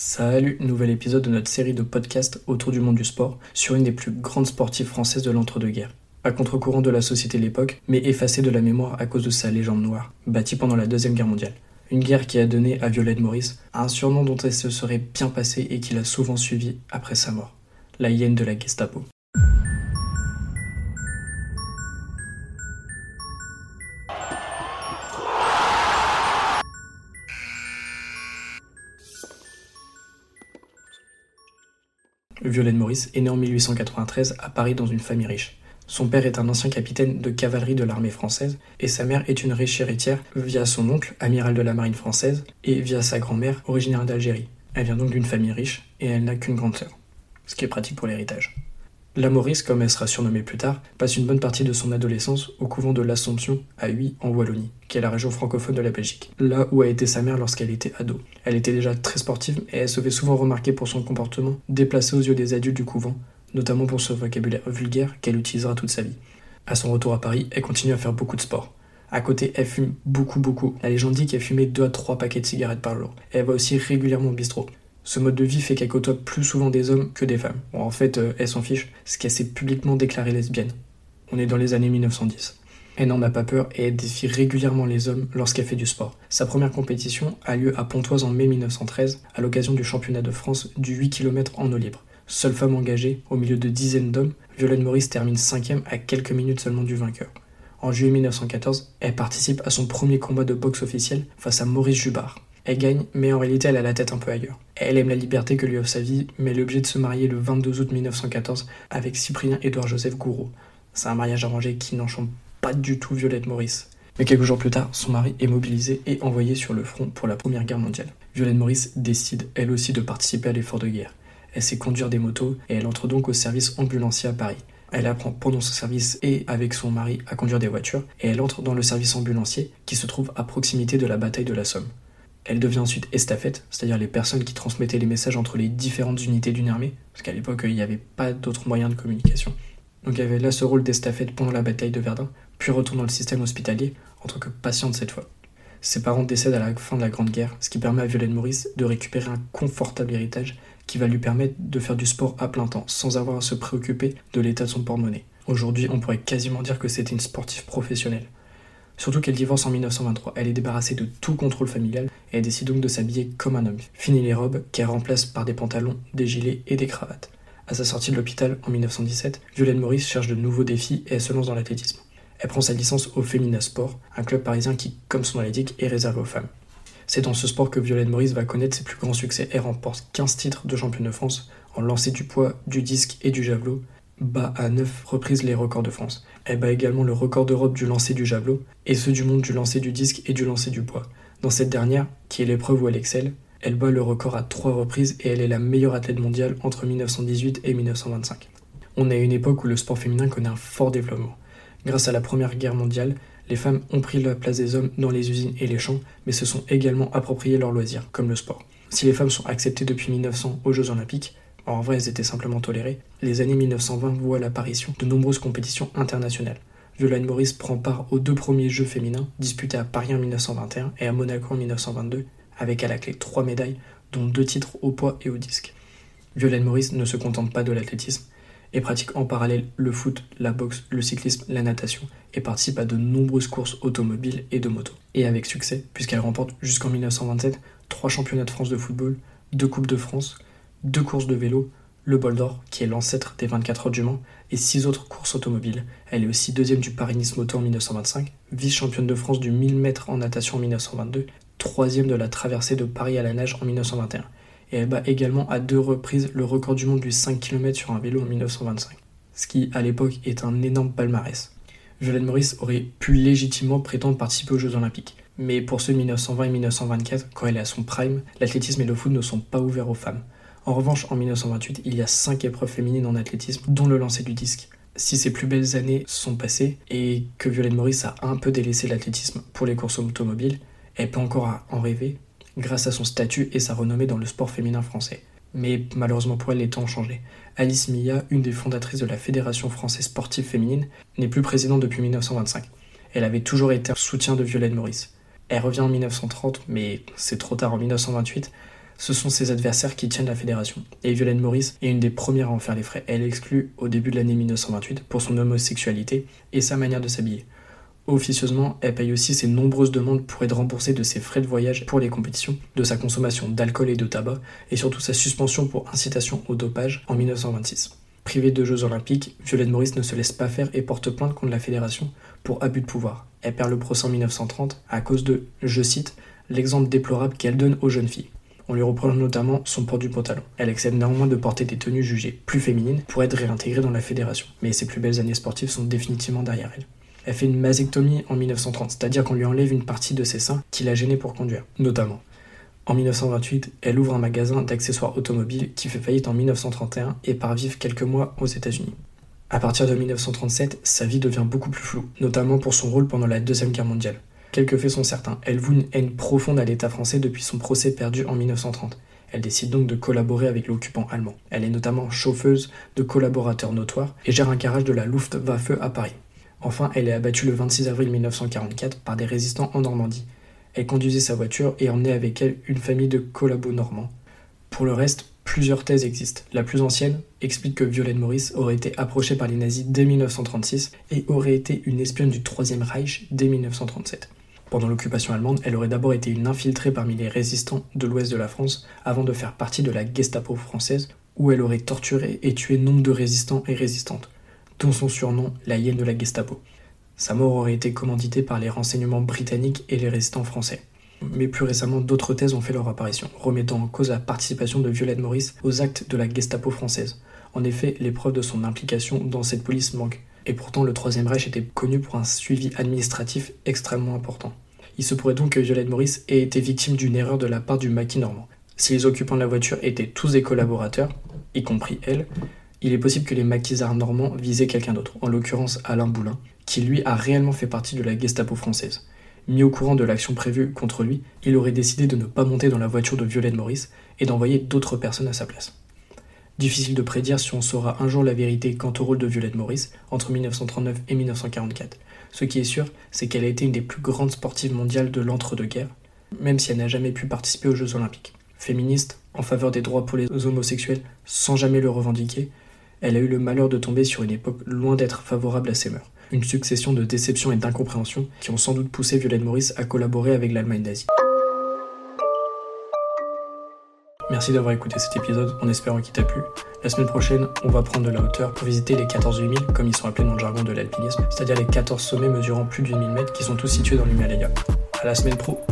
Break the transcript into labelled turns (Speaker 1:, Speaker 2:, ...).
Speaker 1: Salut, nouvel épisode de notre série de podcasts autour du monde du sport sur une des plus grandes sportives françaises de l'entre-deux-guerres. À contre-courant de la société de l'époque, mais effacée de la mémoire à cause de sa légende noire, bâtie pendant la Deuxième Guerre mondiale. Une guerre qui a donné à Violette Maurice un surnom dont elle se serait bien passée et qui l'a souvent suivi après sa mort, la hyène de la Gestapo. Violaine Maurice est née en 1893 à Paris dans une famille riche. Son père est un ancien capitaine de cavalerie de l'armée française et sa mère est une riche héritière via son oncle, amiral de la marine française, et via sa grand-mère, originaire d'Algérie. Elle vient donc d'une famille riche et elle n'a qu'une grande sœur, ce qui est pratique pour l'héritage. La Maurice, comme elle sera surnommée plus tard, passe une bonne partie de son adolescence au couvent de l'Assomption à Huy en Wallonie, qui est la région francophone de la Belgique, là où a été sa mère lorsqu'elle était ado. Elle était déjà très sportive et elle se fait souvent remarquer pour son comportement déplacé aux yeux des adultes du couvent, notamment pour ce vocabulaire vulgaire qu'elle utilisera toute sa vie. À son retour à Paris, elle continue à faire beaucoup de sport. À côté, elle fume beaucoup beaucoup. La légende dit qu'elle fumait 2 à 3 paquets de cigarettes par jour. elle va aussi régulièrement au bistrot. Ce mode de vie fait qu'elle côtoie plus souvent des hommes que des femmes. En fait, euh, elle s'en fiche, ce qu'elle s'est publiquement déclarée lesbienne. On est dans les années 1910. Elle n'en a pas peur et elle défie régulièrement les hommes lorsqu'elle fait du sport. Sa première compétition a lieu à Pontoise en mai 1913 à l'occasion du championnat de France du 8 km en eau libre. Seule femme engagée, au milieu de dizaines d'hommes, Violaine Maurice termine cinquième à quelques minutes seulement du vainqueur. En juillet 1914, elle participe à son premier combat de boxe officiel face à Maurice Jubard. Elle gagne, mais en réalité elle a la tête un peu ailleurs. Elle aime la liberté que lui offre sa vie, mais elle est obligée de se marier le 22 août 1914 avec Cyprien Édouard Joseph Gouraud. C'est un mariage arrangé qui n'enchante pas du tout Violette Maurice. Mais quelques jours plus tard, son mari est mobilisé et envoyé sur le front pour la Première Guerre mondiale. Violette Maurice décide elle aussi de participer à l'effort de guerre. Elle sait conduire des motos et elle entre donc au service ambulancier à Paris. Elle apprend pendant son service et avec son mari à conduire des voitures et elle entre dans le service ambulancier qui se trouve à proximité de la bataille de la Somme. Elle devient ensuite estafette, c'est-à-dire les personnes qui transmettaient les messages entre les différentes unités d'une armée, parce qu'à l'époque il n'y avait pas d'autres moyens de communication. Donc elle avait là ce rôle d'estafette pendant la bataille de Verdun, puis retourne dans le système hospitalier en tant que patiente cette fois. Ses parents décèdent à la fin de la Grande Guerre, ce qui permet à Violaine Maurice de récupérer un confortable héritage qui va lui permettre de faire du sport à plein temps, sans avoir à se préoccuper de l'état de son porte-monnaie. Aujourd'hui, on pourrait quasiment dire que c'était une sportive professionnelle. Surtout qu'elle divorce en 1923. Elle est débarrassée de tout contrôle familial et elle décide donc de s'habiller comme un homme. Fini les robes qu'elle remplace par des pantalons, des gilets et des cravates. À sa sortie de l'hôpital en 1917, Violaine Maurice cherche de nouveaux défis et elle se lance dans l'athlétisme. Elle prend sa licence au Femina Sport, un club parisien qui, comme son nom l'indique, est réservé aux femmes. C'est dans ce sport que Violaine Maurice va connaître ses plus grands succès. Elle remporte 15 titres de championne de France en lancer du poids, du disque et du javelot, bat à 9 reprises les records de France. Elle bat également le record d'Europe du lancer du javelot et ceux du monde du lancer du disque et du lancer du poids. Dans cette dernière, qui est l'épreuve où elle excelle, elle bat le record à 3 reprises et elle est la meilleure athlète mondiale entre 1918 et 1925. On est à une époque où le sport féminin connaît un fort développement. Grâce à la Première Guerre mondiale, les femmes ont pris la place des hommes dans les usines et les champs, mais se sont également appropriés leurs loisirs, comme le sport. Si les femmes sont acceptées depuis 1900 aux Jeux Olympiques, en vrai elles étaient simplement tolérées, les années 1920 voient l'apparition de nombreuses compétitions internationales. Violaine Maurice prend part aux deux premiers Jeux féminins, disputés à Paris en 1921 et à Monaco en 1922, avec à la clé trois médailles, dont deux titres au poids et au disque. Violaine Maurice ne se contente pas de l'athlétisme, et pratique en parallèle le foot, la boxe, le cyclisme, la natation, et participe à de nombreuses courses automobiles et de moto. Et avec succès, puisqu'elle remporte jusqu'en 1927 trois championnats de France de football, deux Coupes de France, deux courses de vélo, le Bol d'Or, qui est l'ancêtre des 24 heures du Mans, et six autres courses automobiles. Elle est aussi deuxième du Paris-Nice Moto en 1925, vice-championne de France du 1000 mètres en natation en 1922, troisième de la traversée de Paris à la nage en 1921. Et elle bat également à deux reprises le record du monde du 5 km sur un vélo en 1925. Ce qui, à l'époque, est un énorme palmarès. Violaine Maurice aurait pu légitimement prétendre participer aux Jeux Olympiques. Mais pour ceux de 1920 et 1924, quand elle est à son prime, l'athlétisme et le foot ne sont pas ouverts aux femmes. En revanche, en 1928, il y a 5 épreuves féminines en athlétisme, dont le lancer du disque. Si ces plus belles années sont passées et que Violaine Maurice a un peu délaissé l'athlétisme pour les courses automobiles, elle peut encore en rêver grâce à son statut et sa renommée dans le sport féminin français. Mais malheureusement pour elle, les temps ont changé. Alice Milla, une des fondatrices de la Fédération française sportive féminine, n'est plus présidente depuis 1925. Elle avait toujours été un soutien de Violaine Maurice. Elle revient en 1930, mais c'est trop tard en 1928, ce sont ses adversaires qui tiennent la fédération. Et Violaine Maurice est une des premières à en faire les frais. Elle est exclue au début de l'année 1928 pour son homosexualité et sa manière de s'habiller. Officieusement, elle paye aussi ses nombreuses demandes pour être remboursée de ses frais de voyage pour les compétitions, de sa consommation d'alcool et de tabac, et surtout sa suspension pour incitation au dopage en 1926. Privée de Jeux Olympiques, Violaine Maurice ne se laisse pas faire et porte plainte contre la fédération pour abus de pouvoir. Elle perd le procès en 1930 à cause de, je cite, l'exemple déplorable qu'elle donne aux jeunes filles. On lui reproche notamment son port du pantalon. Elle accepte néanmoins de porter des tenues jugées plus féminines pour être réintégrée dans la fédération. Mais ses plus belles années sportives sont définitivement derrière elle elle fait une masectomie en 1930, c'est-à-dire qu'on lui enlève une partie de ses seins qui l'a gênée pour conduire, notamment. En 1928, elle ouvre un magasin d'accessoires automobiles qui fait faillite en 1931 et part vivre quelques mois aux États-Unis. À partir de 1937, sa vie devient beaucoup plus floue, notamment pour son rôle pendant la Deuxième Guerre mondiale. Quelques faits sont certains. Elle voue une haine profonde à l'État français depuis son procès perdu en 1930. Elle décide donc de collaborer avec l'occupant allemand. Elle est notamment chauffeuse de collaborateurs notoires et gère un garage de la Luftwaffe à Paris. Enfin, elle est abattue le 26 avril 1944 par des résistants en Normandie. Elle conduisait sa voiture et emmenait avec elle une famille de collabos normands. Pour le reste, plusieurs thèses existent. La plus ancienne explique que Violaine Maurice aurait été approchée par les nazis dès 1936 et aurait été une espionne du Troisième Reich dès 1937. Pendant l'occupation allemande, elle aurait d'abord été une infiltrée parmi les résistants de l'ouest de la France avant de faire partie de la Gestapo française où elle aurait torturé et tué nombre de résistants et résistantes dont son surnom, la hyène de la Gestapo. Sa mort aurait été commanditée par les renseignements britanniques et les résistants français. Mais plus récemment, d'autres thèses ont fait leur apparition, remettant en cause la participation de Violette Maurice aux actes de la Gestapo française. En effet, les preuves de son implication dans cette police manquent. Et pourtant, le Troisième Reich était connu pour un suivi administratif extrêmement important. Il se pourrait donc que Violette Maurice ait été victime d'une erreur de la part du maquis normand. Si les occupants de la voiture étaient tous des collaborateurs, y compris elle, il est possible que les maquisards normands visaient quelqu'un d'autre, en l'occurrence Alain Boulin, qui lui a réellement fait partie de la Gestapo française. Mis au courant de l'action prévue contre lui, il aurait décidé de ne pas monter dans la voiture de Violaine Maurice et d'envoyer d'autres personnes à sa place. Difficile de prédire si on saura un jour la vérité quant au rôle de Violette Maurice entre 1939 et 1944. Ce qui est sûr, c'est qu'elle a été une des plus grandes sportives mondiales de l'entre-deux-guerres, même si elle n'a jamais pu participer aux Jeux Olympiques. Féministe, en faveur des droits pour les homosexuels, sans jamais le revendiquer, elle a eu le malheur de tomber sur une époque loin d'être favorable à ses mœurs. Une succession de déceptions et d'incompréhensions qui ont sans doute poussé Violaine Maurice à collaborer avec l'Allemagne nazie. Merci d'avoir écouté cet épisode en espérant qu'il t'a plu. La semaine prochaine, on va prendre de la hauteur pour visiter les 14 8000, comme ils sont appelés dans le jargon de l'alpinisme, c'est-à-dire les 14 sommets mesurant plus de 8000 mètres qui sont tous situés dans l'Himalaya. À la semaine pro!